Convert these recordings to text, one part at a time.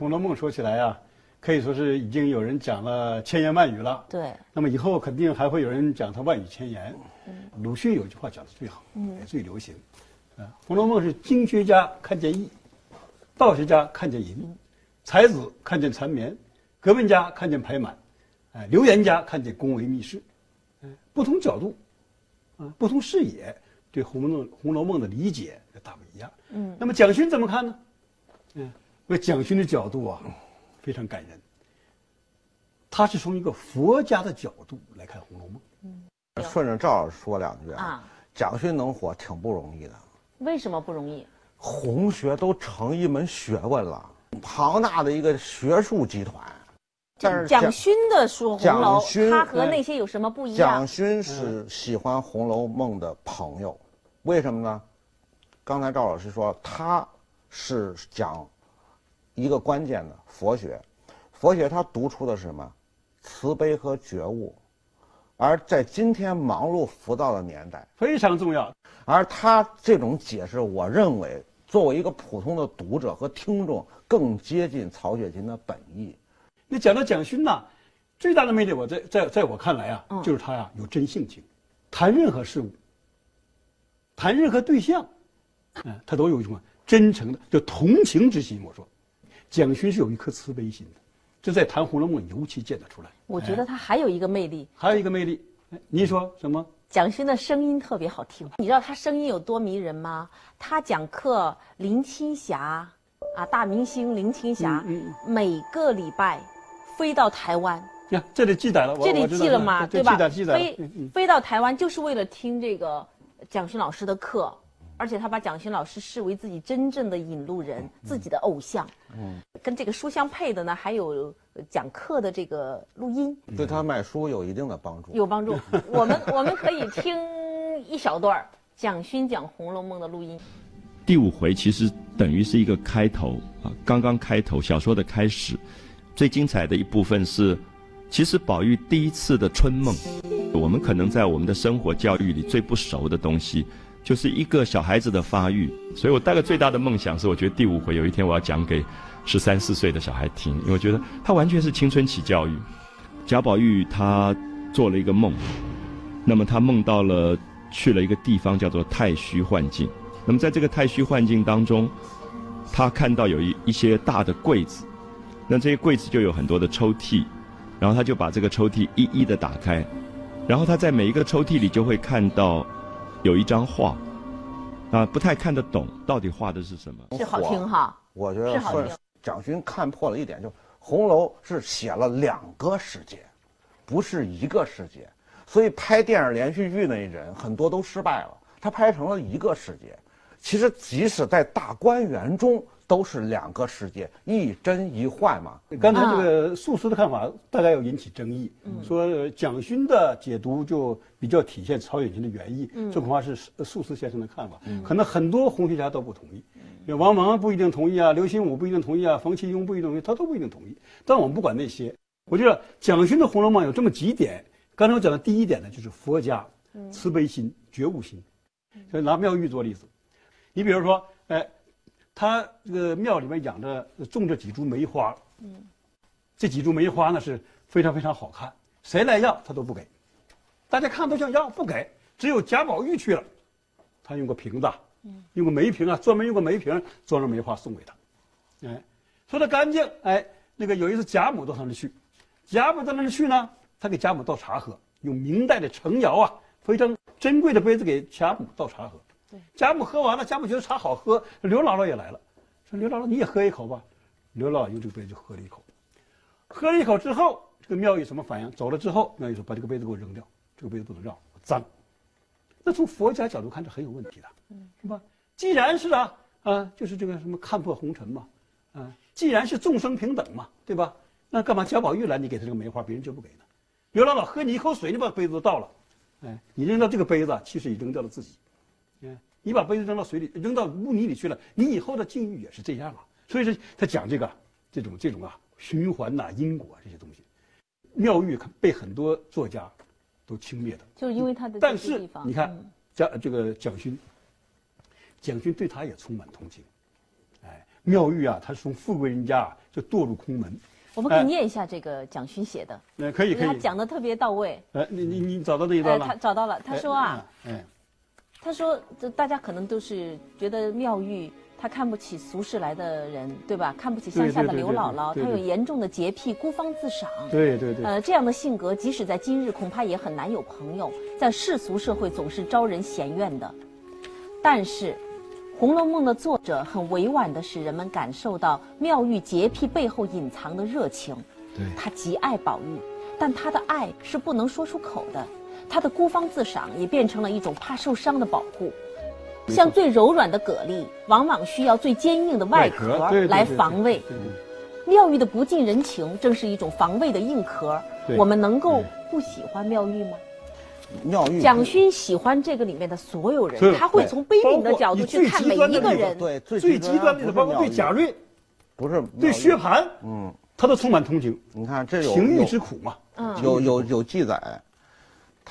红楼梦》说起来啊，可以说是已经有人讲了千言万语了。对，那么以后肯定还会有人讲它万语千言。鲁迅有一句话讲的最好，也最流行。啊，《红楼梦》是经学家看见义，道学家看见淫，才子看见缠绵，革命家看见排满，哎，留言家看见宫闱秘事，嗯，不同角度，啊，不同视野，对《红楼梦》《红楼梦》的理解大不一样。嗯，那么蒋勋怎么看呢？嗯，为蒋勋的角度啊，非常感人。他是从一个佛家的角度来看《红楼梦》。顺着赵老师说两句啊啊，蒋勋能火挺不容易的，为什么不容易？红学都成一门学问了，庞大的一个学术集团。但是蒋勋的说红楼蒋，勋他和那些有什么不一样蒋？勋是喜欢《红楼梦》的朋友，为什么呢？刚才赵老师说他是讲一个关键的佛学，佛学它读出的是什么？慈悲和觉悟，而在今天忙碌浮躁的年代，非常重要。而他这种解释，我认为作为一个普通的读者和听众，更接近曹雪芹的本意。你讲到蒋勋呐，最大的魅力，我在在在我看来啊，嗯就是他呀有真性情，谈任何事物，谈任何对象，嗯，他都有一种真诚的就同情之心。我说，蒋勋是有一颗慈悲心的，这在谈《红楼梦》尤其见得出来。我觉得他还有一个魅力，还有一个魅力，哎你说什么？蒋勋的声音特别好听。你知道他声音有多迷人吗？他讲课，林青霞啊，大明星林青霞，嗯每个礼拜飞到台湾，呀，这里记载了，我这里记了吗？对吧？记载记载飞飞到台湾就是为了听这个蒋勋老师的课，而且他把蒋勋老师视为自己真正的引路人，自己的偶像。嗯，跟这个书相配的呢，还有呃讲课的这个录音对他卖书有一定的帮助。有帮助。我们我们可以听一小段蒋勋讲《红楼梦》的录音。第五回其实等于是一个开头啊，刚刚开头小说的开始，最精彩的一部分是，其实宝玉第一次的春梦，我们可能在我们的生活教育里最不熟的东西，就是一个小孩子的发育。所以我大概最大的梦想是，我觉得第五回有一天我要讲给十三四岁的小孩听，因为我觉得他完全是青春期教育。贾宝玉他做了一个梦，那么他梦到了去了一个地方叫做太虚幻境。那么在这个太虚幻境当中，他看到有一一些大的柜子，那这些柜子就有很多的抽屉，然后他就把这个抽屉一一的打开，然后他在每一个抽屉里就会看到有一张画，啊，不太看得懂到底画的是什么。是好听哈，我觉得顺是好听蒋勋看破了一点，就红楼是写了两个世界，不是一个世界，所以拍电影连续剧那人很多都失败了，他拍成了一个世界。其实即使在大观园中，都是两个世界，一真一幻嘛。刚才这个素司的看法大概要引起争议，说呃蒋勋的解读就比较体现曹雪芹的原意，这恐怕是呃素司先生的看法，可能很多红学家都不同意，王蒙不一定同意啊，刘心武不一定同意啊，冯其庸不一定同意，他都不一定同意。但我们不管那些，我觉得蒋勋的《红楼梦》有这么几点，刚才我讲的第一点呢，就是佛家慈悲心、觉悟心，所以拿妙玉做例子，你比如说，哎，他这个庙里面养着种着几株梅花，嗯。这几株梅花呢是非常非常好看，谁来要他都不给，大家看都想要不给，只有贾宝玉去了，他用个瓶子，用个梅瓶啊，专门用个梅瓶装着梅花送给他，哎，说的干净，哎，那个有一次贾母到他那儿去，贾母到那儿去呢，他给贾母倒茶喝，用明代的程窑啊非常珍贵的杯子给贾母倒茶喝，贾母喝完了，贾母觉得茶好喝，刘姥姥也来了，说刘姥姥你也喝一口吧，刘姥姥用这个杯子就喝了一口。喝了一口之后，这个妙玉什么反应？走了之后，妙玉说：“把这个杯子给我扔掉，这个杯子不能让，脏。”那从佛家角度看，这很有问题的，是吧？既然是啊啊，就是这个什么看破红尘嘛，啊，既然是众生平等嘛，对吧？那干嘛贾宝玉来，你给他这个梅花，别人就不给呢？刘姥姥喝你一口水，你把杯子都倒了，哎，你扔到这个杯子，其实也扔掉了自己，哎，你把杯子扔到水里，扔到污泥里去了，你以后的境遇也是这样啊。所以说，他讲这个这种这种啊循环呐、因果这些东西，妙玉被很多作家都轻蔑的。就是因为他的但是你看嗯蒋这个蒋勋，蒋勋对他也充满同情。哎，妙玉啊，他是从富贵人家就堕入空门。我们可以念一下这个蒋勋写的，那可以可以他，讲的特别到位。哎，你你你找到这一哎，段了？他找到了，他说啊，哎，哎，他说这大家可能都是觉得妙玉她看不起俗世来的人，对吧？看不起乡下的刘姥姥，她有严重的洁癖，孤芳自赏。对对对，呃，这样的性格，即使在今日，恐怕也很难有朋友。在世俗社会，总是招人嫌怨的。但是，《红楼梦》的作者很委婉地使人们感受到妙玉洁癖背后隐藏的热情。对他极爱宝玉，但她的爱是不能说出口的。他的孤芳自赏也变成了一种怕受伤的保护。像最柔软的蛤蜊，往往需要最坚硬的外壳来防卫。妙玉的不近人情，正是一种防卫的硬壳。我们能够不喜欢妙玉吗？妙玉蒋勋喜欢这个里面的所有人，他会从悲悯的角度去看每一个人。对最最极端的不包括对贾瑞、不是对薛蟠，嗯，他都充满同情，你看这有情欲之苦嘛。嗯，有有有记载，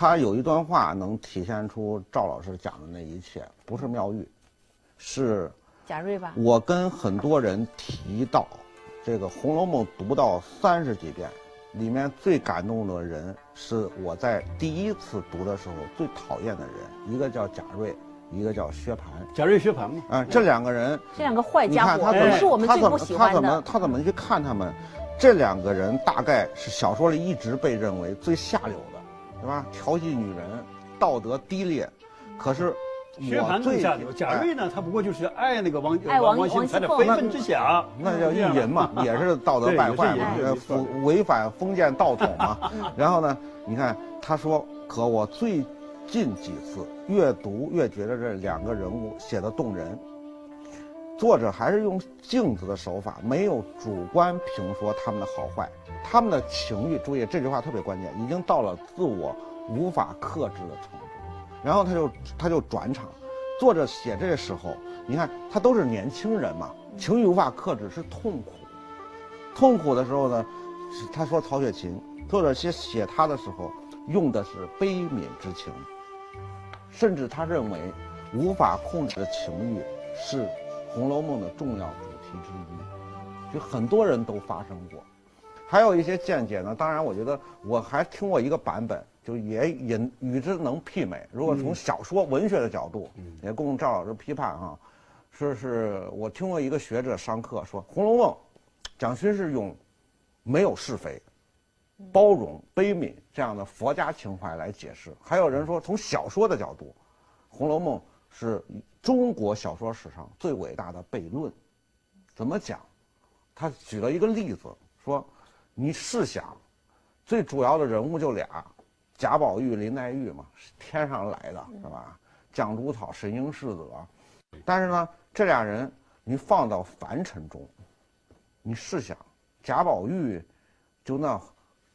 他有一段话能体现出赵老师讲的那一切，不是妙玉，是贾瑞吧，我跟很多人提到，这个《红楼梦》读到三十几遍，里面最感动的人是我在第一次读的时候最讨厌的人，一个叫贾瑞，一个叫薛蟠。贾瑞、薛蟠嘛，啊、这两个人，这两个坏家伙他怎么是我们他怎么最不喜他怎么。他怎么去看他们？这两个人大概是小说里一直被认为最下流的，对吧？调戏女人，道德低劣。可是薛蟠我最更下流，贾瑞呢，他不过就是爱那个王爱王王熙凤的非分之想，那叫意淫嘛，也是道德败坏违反封建道统嘛。然后呢，你看他说，可我最近几次越读越觉得这两个人物写的动人。作者还是用镜子的手法，没有主观评说他们的好坏，他们的情欲，注意这句话特别关键，已经到了自我无法克制的程度。然后他就他就转场，作者写这个时候，你看他都是年轻人嘛，情欲无法克制是痛苦，痛苦的时候呢，他说曹雪芹，作者写写他的时候用的是悲悯之情，甚至他认为无法控制的情欲是《红楼梦》的重要主题之一，就很多人都发生过。还有一些见解呢，当然我觉得我还听过一个版本，就也也与之能媲美。如果从小说文学的角度，也供赵老师批判哈，说是我听过一个学者上课说，《红楼梦》，蒋勋是用没有是非、包容、悲悯这样的佛家情怀来解释。还有人说，从小说的角度，《红楼梦》是中国小说史上最伟大的悖论。怎么讲？他举了一个例子，说你试想，最主要的人物就俩，贾宝玉、林黛玉嘛，是天上来的是吧？绛珠草、神瑛侍者，但是呢，这俩人你放到凡尘中，你试想，贾宝玉就那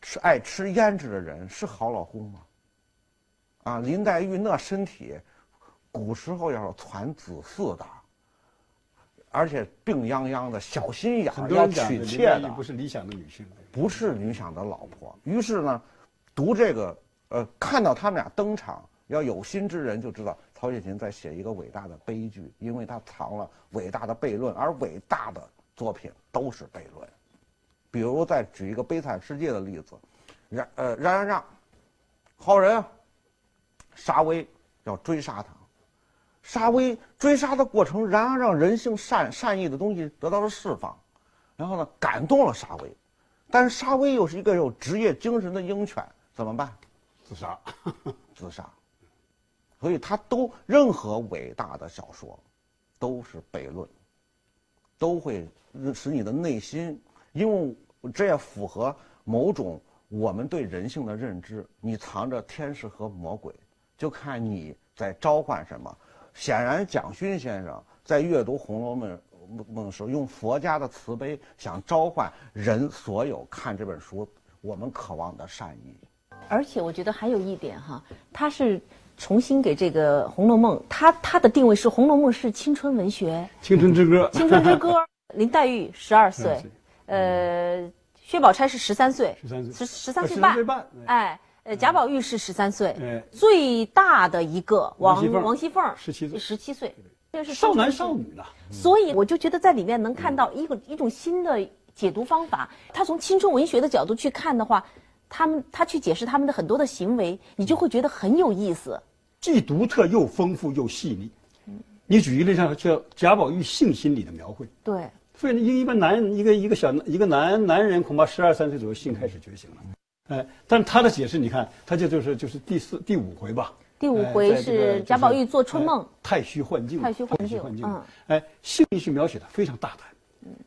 吃爱吃胭脂的人是好老公吗？啊，林黛玉那身体，古时候要是传子嗣的，而且病殃殃的，小心眼很儿要娶妾的，不是理想的女性。不是理想的老婆。于是呢，读这个，呃，看到他们俩登场，要有心之人就知道曹雪芹在写一个伟大的悲剧，因为他藏了伟大的悖论，而伟大的作品都是悖论。比如再举一个悲惨世界的例子，冉呃冉冉让，好人啊，沙威要追杀他，沙威追杀的过程，然而让人性善善意的东西得到了释放，然后呢感动了沙威，但是沙威又是一个有职业精神的鹰犬，怎么办？自杀，自杀。所以他都任何伟大的小说，都是悖论，都会使你的内心，因为这也符合某种我们对人性的认知。你藏着天使和魔鬼，就看你在召唤什么。显然，蒋勋先生在阅读《红楼梦》梦时，用佛家的慈悲，想召唤人所有看这本书我们渴望的善意。而且我觉得还有一点哈，他是重新给这个《红楼梦》，他他的定位是《红楼梦》是青春文学，《青春之歌》《青春之歌》。林黛玉十二岁12岁，呃，薛宝钗是十三岁，十三岁十十三岁13半岁，半哎，呃，贾宝玉是十三岁，哎最大的一个王王熙凤王熙凤17岁十七岁，这是少男少女呢。所以我就觉得在里面能看到一个一种新的解读方法。他从青春文学的角度去看的话，他们他去解释他们的很多的行为，你就会觉得很有意思。既独特又丰富又细腻。你举一个例子，叫贾宝玉性心理的描绘。对，所以一一般男一个一个小一个男男人恐怕十二三岁左右性开始觉醒了。哎，但是他的解释你看，他这就是就是第四第五回吧。第五回是贾宝玉做春梦，太虚幻境。太虚幻境，嗯，哎，性是描写的非常大胆，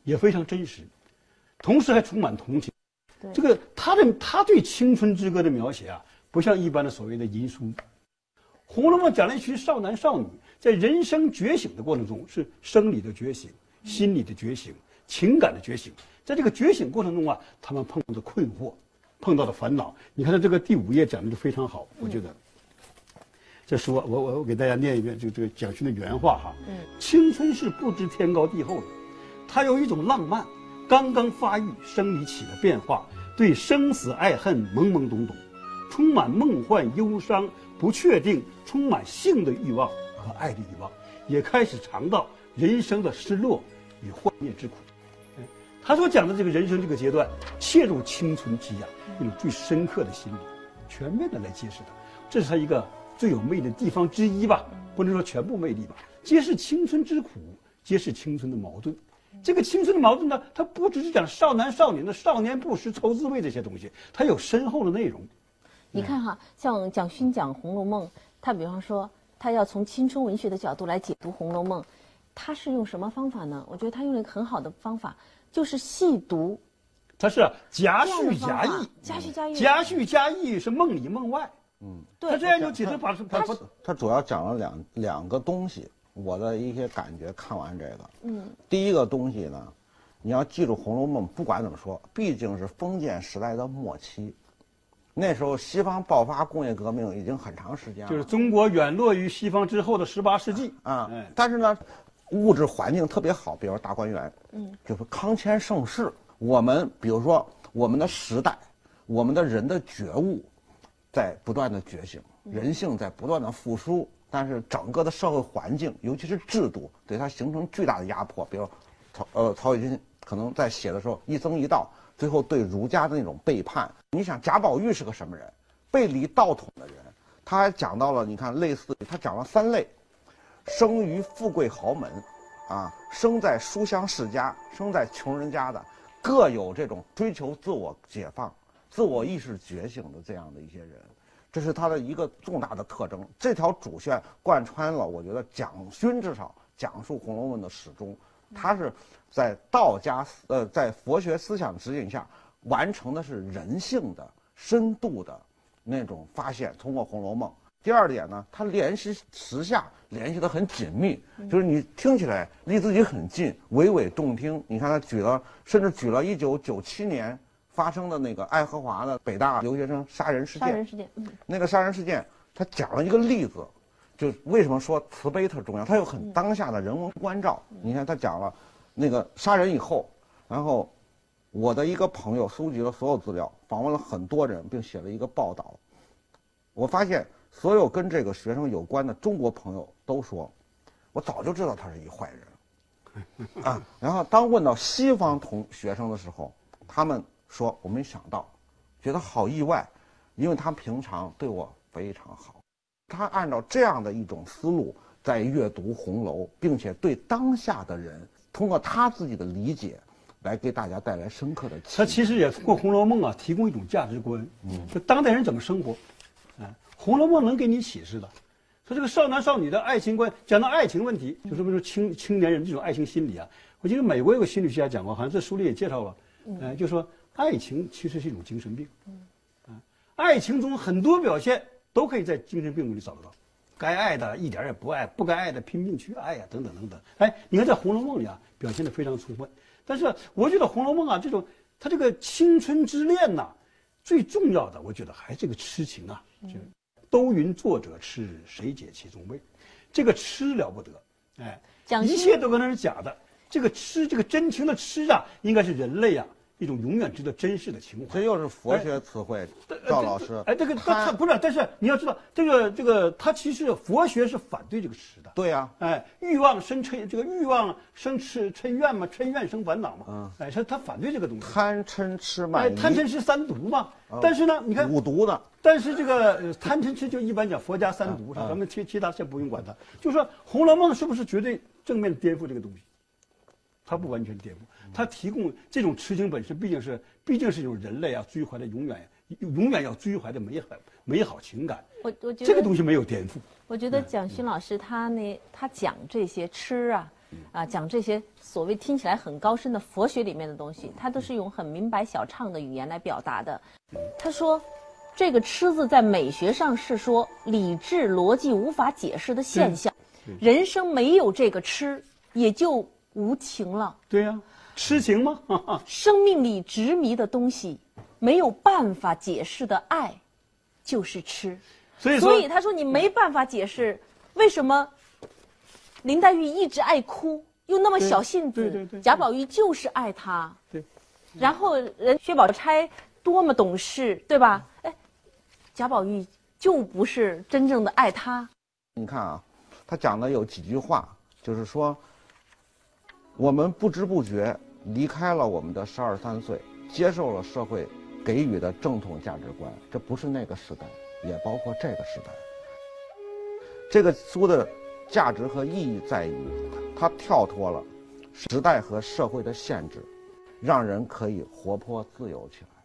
也非常真实，同时还充满同情。这个他的他对青春之歌的描写啊，不像一般的所谓的淫书，《红楼梦》讲了一群少男少女在人生觉醒的过程中，是生理的觉醒、心理的觉醒、情感的觉醒，在这个觉醒过程中啊，他们碰到的困惑、碰到的烦恼，你看他这个第五页讲的就非常好，我觉得。这书我我我给大家念一遍这个这个蒋勋的原话哈。嗯。青春是不知天高地厚的，它有一种浪漫，刚刚发育，生理起了变化，对生死爱恨懵懵懂懂，充满梦幻忧伤不确定，充满性的欲望和爱的欲望，也开始尝到人生的失落与幻灭之苦。他所讲的这个人生这个阶段，切入青春期呀，一种最深刻的心理，全面的来揭示它，这是他一个。最有魅力的地方之一吧，不能说全部魅力吧，揭示青春之苦，揭示青春的矛盾。这个青春的矛盾呢，它不只是讲少男少女的少年不识愁滋味这些东西，它有深厚的内容。你看哈，像蒋勋讲《红楼梦》，他比方说他要从青春文学的角度来解读《红楼梦》，他是用什么方法呢？我觉得他用了一个很好的方法，就是细读。他是夹叙夹议，夹叙夹议，夹叙夹议是梦里梦外。嗯，对他这样就其实把他他他主要讲了两两个东西，我的一些感觉看完这个，嗯，第一个东西呢，你要记住《红楼梦》，不管怎么说，毕竟是封建时代的末期，那时候西方爆发工业革命已经很长时间了，就是中国远落于西方之后的十八世纪啊，但是呢，物质环境特别好，比如大观园，嗯，就是康乾盛世，我们比如说我们的时代，我们的人的觉悟。在不断的觉醒，人性在不断的复苏，但是整个的社会环境，尤其是制度，对它形成巨大的压迫。比如，曹呃曹雪芹可能在写的时候一僧一道，最后对儒家的那种背叛。你想贾宝玉是个什么人？背离道统的人。他还讲到了，你看类似他讲了三类：生于富贵豪门，啊，生在书香世家，生在穷人家的，各有这种追求自我解放。自我意识觉醒的这样的一些人，这是他的一个重大的特征。这条主线贯穿了，我觉得蒋勋至少讲述《红楼梦》的始终，他是在道家呃在佛学思想指引下完成的是人性的深度的那种发现。通过《红楼梦》，第二点呢，它联系时下联系的很紧密，就是你听起来离自己很近，娓娓动听。你看他举了，甚至举了一九九七年。发生的那个爱荷华的北大留学生杀人事件，杀人事件，嗯，那个杀人事件，他讲了一个例子，就为什么说慈悲特重要？他有很当下的人文关照。你看他讲了，那个杀人以后，然后我的一个朋友搜集了所有资料，访问了很多人，并写了一个报道。我发现所有跟这个学生有关的中国朋友都说，我早就知道他是一坏人，啊。然后当问到西方同学生的时候，他们。说我没想到，觉得好意外，因为他平常对我非常好，他按照这样的一种思路在阅读红楼，并且对当下的人通过他自己的理解，来给大家带来深刻的。他其实也通过《红楼梦》啊，提供一种价值观，嗯，就当代人怎么生活，哎，《红楼梦》能给你启示的。说这个少男少女的爱情观，讲到爱情问题，就说明说青青年人这种爱情心理啊。我记得美国有个心理学家讲过，好像这书里也介绍了，嗯，就说。爱情其实是一种精神病，啊，爱情中很多表现都可以在精神病里找得到，该爱的一点也不爱，不该爱的拼命去爱呀，等等等等。哎，你看在《红楼梦》里啊，表现的非常充分。但是我觉得《红楼梦》啊，这种它这个青春之恋呐，最重要的，我觉得还是这个痴情啊。就都云作者痴，谁解其中味？这个痴了不得，哎，一切都可能是假的。这个痴，这个真情的痴啊，应该是人类啊。一种永远值得珍视的情怀。这又是佛学词汇，赵老师。哎，这个他他不是，但是你要知道，这个这个他其实佛学是反对这个痴的。对呀，哎，欲望生嗔，这个欲望生痴嗔怨嘛，嗔怨生烦恼嘛。嗯，哎，他他反对这个东西。贪嗔痴慢哎。贪嗔痴三毒嘛。但是呢，你看五毒的。但是这个贪嗔痴就一般讲佛家三毒，咱们其其他先不用管它。就说《红楼梦》是不是绝对正面颠覆这个东西？它不完全颠覆，它提供这种痴情本身毕竟是毕竟是一种人类啊追怀的永远永远要追怀的美好美好情感。我我觉得这个东西没有颠覆。我觉得蒋勋老师他那他讲这些吃啊啊讲这些所谓听起来很高深的佛学里面的东西，他都是用很明白小畅的语言来表达的。他说，这个痴字在美学上是说理智逻辑无法解释的现象，人生没有这个痴也就。无情了，对呀，痴情吗？生命里执迷的东西，没有办法解释的爱，就是痴。所以，所以他说你没办法解释为什么林黛玉一直爱哭，又那么小性子，对对对，贾宝玉就是爱她。对，然后人薛宝钗多么懂事，对吧？哎，贾宝玉就不是真正的爱她。你看啊，他讲的有几句话，就是说。我们不知不觉离开了我们的十二三岁，接受了社会给予的正统价值观。这不是那个时代，也包括这个时代。这个书的价值和意义在于，它跳脱了时代和社会的限制，让人可以活泼自由起来。